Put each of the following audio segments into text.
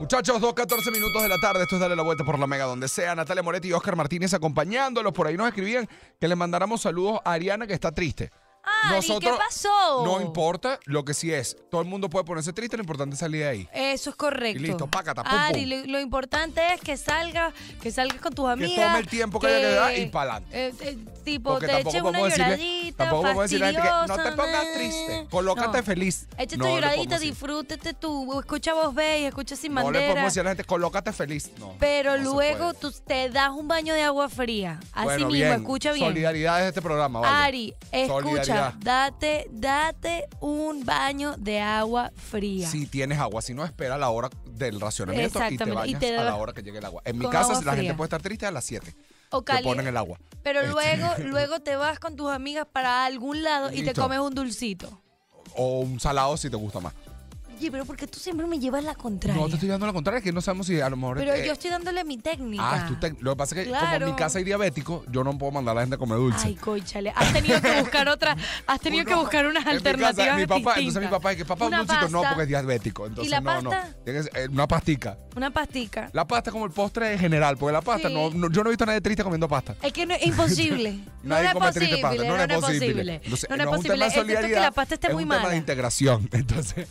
Muchachos, 2, 14 minutos de la tarde. Esto es Dale la Vuelta por la Mega, donde sea. Natalia Moretti y Oscar Martínez acompañándolos. Por ahí nos escribían que le mandáramos saludos a Ariana, que está triste. Ari, ¿qué pasó? No importa lo que sí es. Todo el mundo puede ponerse triste, lo importante es salir de ahí. Eso es correcto. Y listo, pácata, pum, Ari, pum. lo, lo importante es que salgas, que salgas con tus amigas. tome el tiempo que haya que dar y pa'lante. eh, eh, tipo, Porque te eches una decirle, lloradita, tampoco podemos decirle a la gente que no te pongas triste, colócate No. feliz. Échate No tu le lloradita, disfrútate tú, escucha voz ve y escucha sin No le bandera. podemos decir a la gente, colócate feliz. No. pero no luego tú te das un baño de agua fría. Así Bueno, mismo, bien. escucha bien. Solidaridad es este programa, vale. Ari, escucha, Date, date un baño de agua fría. Si tienes agua, si no, espera la hora del racionamiento y te y bañas te a la hora que llegue el agua. En mi casa, la gente puede estar triste a las 7. O Te ponen el agua. Pero Este, luego, luego te vas con tus amigas para algún lado y te comes un dulcito. O un salado si te gusta más. Oye, pero porque tú siempre me llevas la contraria. No te estoy dando la contraria, es que no sabemos si a lo mejor. pero eh, yo estoy dándole mi técnica. Ah, es tu tec- Lo que pasa es que como en mi casa hay diabético, yo no puedo mandar a la gente a comer dulce. Ay, coichale. Has tenido que buscar otra, has tenido que buscar unas en mi casa, alternativas mi papá, entonces mi papá es que papá un dulcito no porque es diabético. Entonces la no, no. pasta? Ser, eh, una pastica. Una pastica. La pasta es como el postre en general, porque la pasta Sí. no, no- yo no he visto a nadie triste comiendo pasta. Es que no es imposible. no Nadie es come triste pasta, no, no, es es posible. Entonces, no, no es es posible. de Excepto que la pasta esté es muy un tema de mala. integración. Entonces,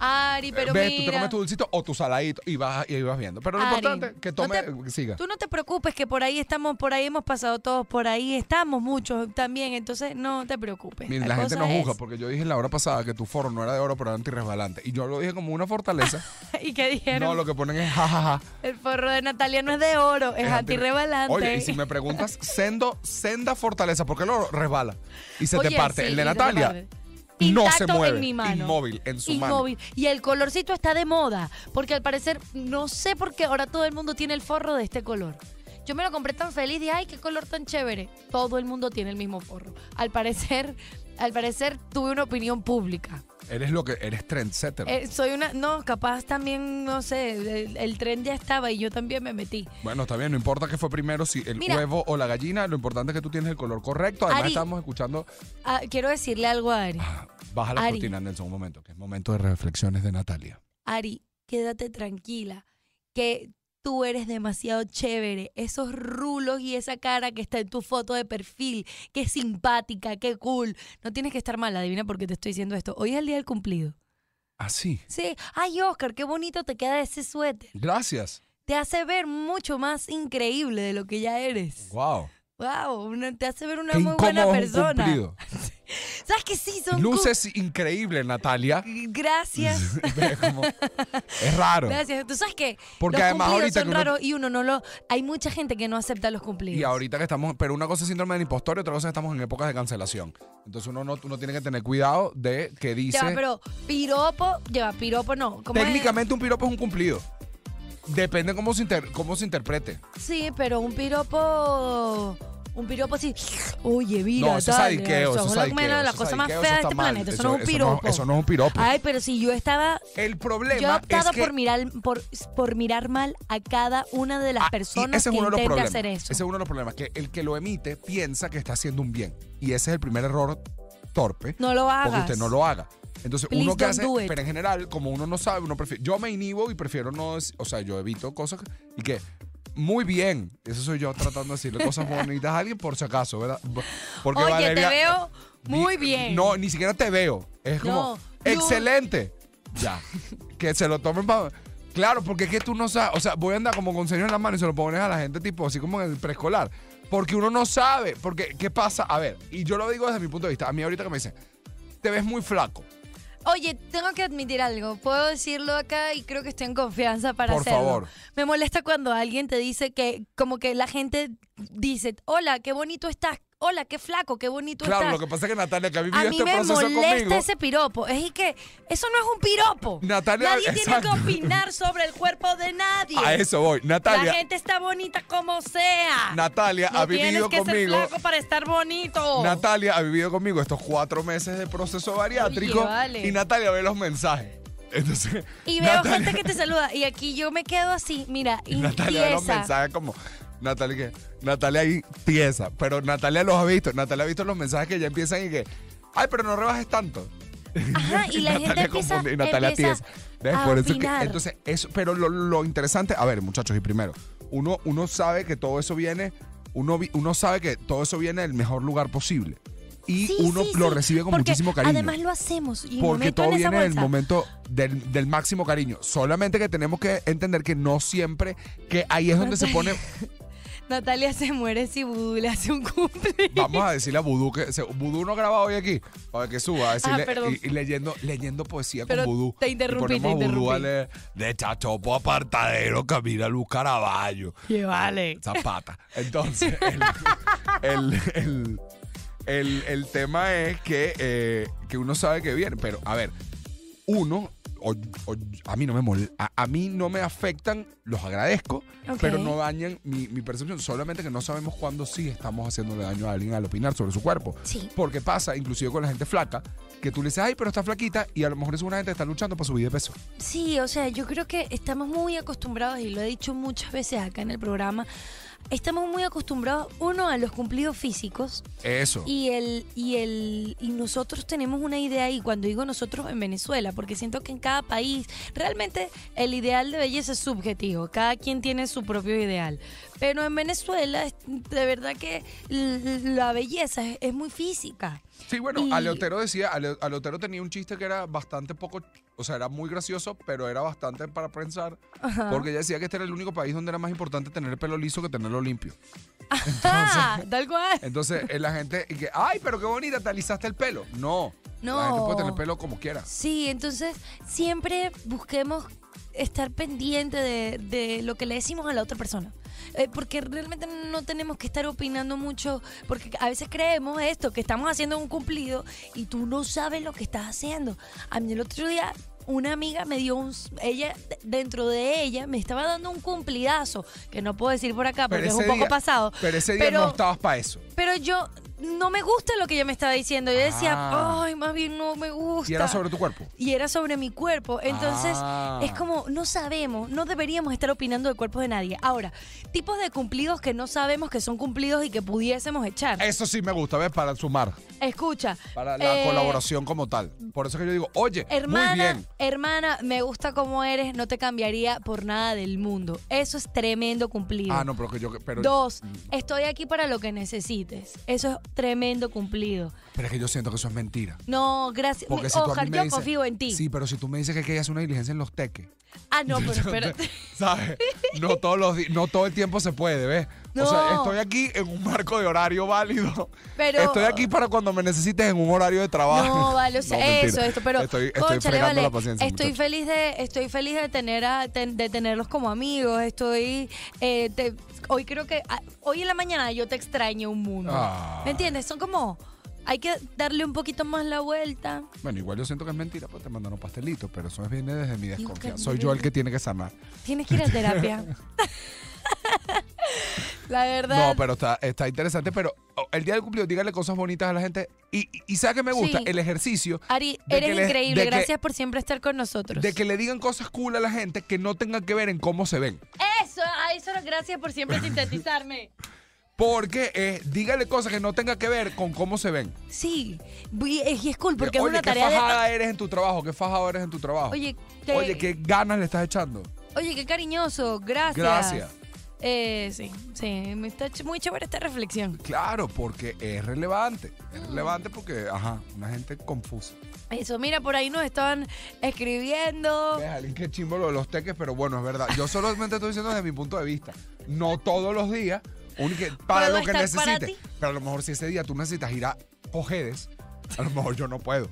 Ari, pero ves, mira. tú te comes tu dulcito o tu saladito y vas, y vas viendo. Pero lo Ari, importante es que no tome, te- que siga. Tú no te preocupes que por ahí estamos, por ahí hemos pasado todos, por ahí estamos muchos también, entonces no te preocupes. Mira, la, gente nos juzga es- porque yo dije la hora pasada que tu forro no era de oro, pero era antirresbalante. Y yo lo dije como una fortaleza. ¿Y qué dijeron? no, lo que ponen es jajaja. El forro de Natalia no es de oro, es, Es. Oye, y si me preguntas, sendo, senda fortaleza, ¿por qué el oro resbala? Y se te parte. sí, el de Natalia. No se mueve. en mi mano. Inmóvil en su mano. Inmóvil. Y el colorcito está de moda, porque al parecer, no sé por qué ahora todo el mundo tiene el forro de este color. Yo me lo compré tan feliz y ay, qué color tan chévere. Todo el mundo tiene el mismo forro. Al parecer, al parecer tuve una opinión pública. Eres lo que eres trendsetter. Eh, soy una, no, capaz también, no sé, el, el tren ya estaba y yo también me metí. Bueno, está bien, no importa qué fue primero, si el Mira. huevo o la gallina, lo importante es que tú tienes el color correcto. Además, Ari. estamos escuchando. Ah, quiero decirle algo a Ari. Ah, Baja la Ari. cortina, Nelson, un momento, que es momento de reflexiones de Natalia. Ari, quédate tranquila, que tú eres demasiado chévere. Esos rulos y esa cara que está en tu foto de perfil, que es simpática, qué cool. No tienes que estar mal, adivina por qué te estoy diciendo esto. Hoy es el día del cumplido. Así. Sí, ay Oscar, qué bonito te queda ese suéter. Gracias. Te hace ver mucho más increíble de lo que ya eres. Wow. Wow, te hace ver una Qué muy buena persona. cumplido. ¿Sabes que sí? Son Luces increíble, Natalia. Gracias. Es como- es raro. Gracias. ¿Tú sabes qué? Porque los además ahorita son uno- raros y uno no lo... Hay mucha gente que no acepta los cumplidos. Y ahorita que estamos, pero una cosa es síndrome del impostor y otra cosa es que estamos en épocas de cancelación. Entonces uno no, uno tiene que tener cuidado de que dice. Ya, pero piropo, ya, piropo no. Técnicamente un piropo es un cumplido. Depende cómo se, inter- cómo se interprete. Sí, pero un piropo... Un piropo así, oye, mira, no, eso es dale, sadiqueo, eso es la, eso cosa más fea de este mal. planeta. Eso, no es un piropo. eso no es un piropo. Ay, pero si yo estaba... El problema Yo he optado es que por, mirar, por, por mirar mal a cada una de las Ah, personas ese es que de los problemas. hacer eso. Ese es uno de los problemas, que el que lo emite piensa que está haciendo un bien. Y ese es el primer error torpe. No lo hagas. Porque usted no lo haga. Entonces, Please uno que hace, pero en general, como uno no sabe, uno prefiere. Yo me inhibo y prefiero no. O sea, yo evito cosas y que. Muy bien. Eso soy yo tratando de decirle cosas bonitas a alguien por si acaso, ¿verdad? Porque Oye, Valeria- te veo muy bien. No, ni siquiera te veo. Es como. No, excelente. Ya. que se lo tomen para. Claro, porque es que tú no sabes. O sea, voy a andar como con señor en la mano y se lo pones a la gente, tipo, así como en el preescolar. Porque uno no sabe. Porque, ¿qué pasa? A ver, y yo lo digo desde mi punto de vista. A mí, ahorita que me dicen, te ves muy flaco. Oye, tengo que admitir algo. Puedo decirlo acá y creo que estoy en confianza para Por hacerlo. favor. Me molesta cuando alguien te dice que, como que la gente dice, hola, qué bonito estás. Hola, qué flaco, qué bonito Claro, estás. lo que pasa es que Natalia, que ha vivido a mí este me proceso molesta conmigo. ese piropo. Es que eso no es un piropo. Natalia, nadie tiene que opinar sobre el cuerpo de nadie. A eso voy. La Natalia, gente está bonita como sea. Natalia no ha vivido tienes que conmigo. ser flaco para estar bonito. Natalia ha vivido conmigo estos cuatro meses de proceso bariátrico. Oye, vale. Y Natalia ve los mensajes. Entonces. y veo Natalia- gente que te saluda y aquí yo me quedo así, mira, Y Natalia ve los mensajes como. Natalia, que Natalia ahí pieza. Pero Natalia los ha visto. Natalia ha visto los mensajes que ya empiezan y que. Ay, pero no rebajes tanto. Ajá, y la gente Natalia empieza, confunde- y Natalia empieza a Por eso que- opinar. entonces, eso, pero lo, lo interesante, a ver, muchachos, y primero, uno, uno sabe que todo eso viene, uno, uno sabe que todo eso viene del mejor lugar posible. Y Sí, uno sí, lo sí, recibe con muchísimo cariño. Además lo hacemos. Y porque todo en viene del momento del, del máximo cariño. Solamente que tenemos que entender que no siempre, que ahí es donde se pone, Natalia se muere si Vudú le hace un cumple. vamos a decirle a Vudú que se, Vudú no graba hoy aquí, para que suba, a decirle, Ah, perdón. y, y leyendo, leyendo poesía Pero con Vudú. te Y interrumpí, te a Vudú a interrumpí. leer, de Chachopo apartadero camina Luz Caraballo. Que vale. Zapata. Entonces, el, el, el- el- el tema es que, eh, que uno sabe que viene. Pero, a ver, uno, o- o- a mí no me mol- a, a mí no me afectan, los agradezco, pero no dañan mi, mi percepción. Solamente que no sabemos cuándo sí estamos haciéndole daño a alguien al opinar sobre su cuerpo. Sí. Porque pasa, inclusive con la gente flaca, que tú le dices, ay, pero está flaquita, y a lo mejor es una gente que está luchando para subir de peso. Sí, o sea, yo creo que estamos muy acostumbrados, y lo he dicho muchas veces acá en el programa, estamos muy acostumbrados, uno, a los cumplidos físicos Eso. y el, y el, y nosotros tenemos una idea, y cuando digo nosotros en Venezuela, porque siento que en cada país, realmente el ideal de belleza es subjetivo, cada quien tiene su propio ideal. Pero en Venezuela, de verdad que la belleza es, es muy física. Sí, bueno, Y- Aleotero decía, Ale- Aleotero tenía un chiste que era bastante poco, o sea, era muy gracioso, pero era bastante para pensar, Ajá. porque ella decía que este era el único país donde era más importante tener el pelo liso que tenerlo limpio. Ah, tal cual. Entonces, eh, la gente, y que, ay, pero qué bonita, te alisaste el pelo. No, No. la gente puede tener pelo como quiera. Sí, entonces siempre busquemos estar pendiente de, de lo que le decimos a la otra persona. Eh, porque realmente no tenemos que estar opinando mucho, porque a veces creemos esto, que estamos haciendo un cumplido y tú no sabes lo que estás haciendo. A mí el otro día una amiga me dio un... Ella, dentro de ella, me estaba dando un cumplidazo, que no puedo decir por acá porque es un poco día- pasado. Pero ese día pero- no estabas para eso. Pero yo... No me gusta lo que ella me estaba diciendo. Yo decía, Ah. ay, más bien no me gusta Y era sobre tu cuerpo. y era sobre mi cuerpo. Entonces, Ah. es como, no sabemos, no deberíamos estar opinando del cuerpo de nadie. Ahora, tipos de cumplidos que no sabemos que son cumplidos y que pudiésemos echar. Eso sí me gusta, ¿ves? Para sumar, Escucha. para la eh, colaboración como tal. Por eso que yo digo, oye, Hermana, muy bien. hermana, me gusta como eres, no te cambiaría por nada del mundo. Eso es tremendo cumplido. Ah, no, pero que yo... Pero, Dos, estoy aquí para lo que necesites. Eso es tremendo cumplido. pero es que yo siento que eso es mentira. No, gracias. Porque si tú a Ojalá, mí me yo dices- confío en ti. Sí, pero si tú me dices que hay que hacer una diligencia en los teques. Ah, no, pero espérate. ¿Sabes? No todos los no todo el tiempo se puede, ¿ves? O sea, estoy aquí en un marco de horario válido. Pero- estoy aquí para cuando me necesites en un horario de trabajo. No, vale, o sea, No, eso, esto, pero estoy, fregando vale, la paciencia. estoy muchacho. feliz de, estoy feliz de tener a, de tenerlos como amigos. Estoy, eh, te- hoy creo que, ah, hoy en la mañana yo te extraño un mundo. Ah. ¿Me entiendes? Son como, hay que darle un poquito más la vuelta. Bueno, igual yo siento que es mentira, pues te mandaron pastelitos, pero eso viene desde mi desconfianza. Soy yo el que tiene que sanar. Tienes que ir a terapia. la verdad. No, pero está, está interesante. Pero oh, el día del cumpleaños, dígale cosas bonitas a la gente. Y, y, y ¿sabe qué me gusta? Sí. El ejercicio. Ari, eres le- increíble. que- Gracias por siempre estar con nosotros. De que le digan cosas cool a la gente que no tengan que ver en cómo se ven. Eso, a eso, gracias por siempre sintetizarme. Porque eh, dígale cosas que no tengan que ver con cómo se ven. Sí, y es, y es cool porque Oye, es una qué tarea de... fajada eres en tu trabajo, qué fajado eres en tu trabajo. Oye, qué, Oye, qué ganas le estás echando. oye, qué cariñoso, gracias. Gracias. Eh, sí, sí, me está ch- muy chévere esta reflexión. Claro, porque es relevante. Es relevante porque, ajá, una gente confusa. Eso, mira, por ahí nos estaban escribiendo. Déjale, qué chimbo lo de los teques, pero bueno, es verdad. Yo solamente estoy diciendo desde mi punto de vista. No todos los días, única- para ¿Puedo lo que estar para necesites. ti? Pero a lo mejor si ese día tú necesitas ir a Cojedes, a lo mejor yo no puedo.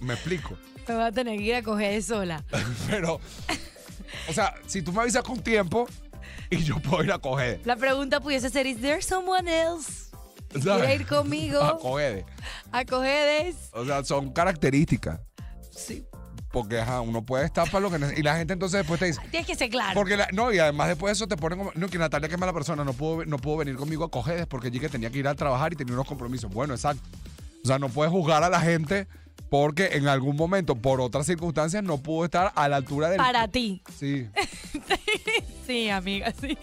Me explico. Me voy a tener que ir a coger sola. Pero, o sea, si tú me avisas con tiempo y yo puedo ir a Cojedes. La pregunta pudiese ser, ¿Is there someone else? ¿Quiere ir conmigo A Cojedes. a coger? O sea, son características. Sí. Porque ajá, uno puede estar para lo que necesita. Y la gente entonces después te dice. Tienes que ser claro. Porque la- no, y además después de eso te ponen como. No, que Natalia, que es mala persona, no pudo, no pudo venir conmigo a Cojedes porque allí que tenía que ir a trabajar y tenía unos compromisos. Bueno, exacto. O sea, no puedes juzgar a la gente porque en algún momento, por otras circunstancias, no pudo estar a la altura del. Para ti. Sí. Sí, amiga, sí.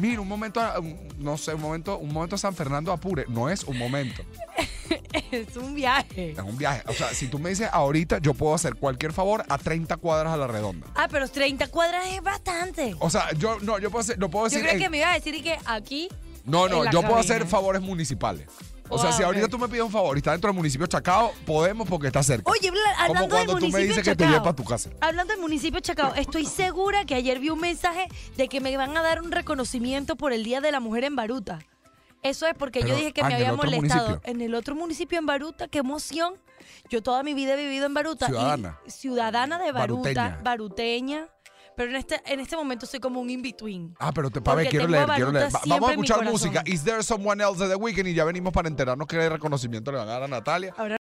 Mira, un momento, un- no sé, un momento, un momento San Fernando Apure. No es un momento. Es un viaje. Es un viaje. O sea, si tú me dices ahorita, yo puedo hacer cualquier favor a 30 cuadras a la redonda. Ah, pero 30 cuadras es bastante. O sea, yo no, yo puedo hacer, no puedo Yo decir. creo en- que me iba a decir que aquí. no, no, yo puedo hacer favores municipales. O sea, Ah, si ahorita tú me pides un favor y está dentro del municipio de Chacao, podemos porque está cerca. Oye, bla- Como hablando del cuando tú me municipio dices de que te lleve Chacao. para tu casa. Hablando del municipio de Chacao, estoy segura que ayer vi un mensaje de que me van a dar un reconocimiento por el Día de la Mujer en Baruta. Eso es porque Pero, yo dije que ah, me ¿en el había molestado. municipio? En el otro municipio en Baruta, qué emoción. Yo toda mi vida he vivido en Baruta. y- Ciudadana. ciudadana de Baruta, Baruteña. baruteña. Pero en este, en este momento soy como un in-between. Ah, pero te, pa' ver, Porque quiero leer, quiero leer. Va- vamos a escuchar música. Is there someone else de The Weeknd? Y ya venimos para enterarnos qué reconocimiento le van a dar a Natalia. Ahora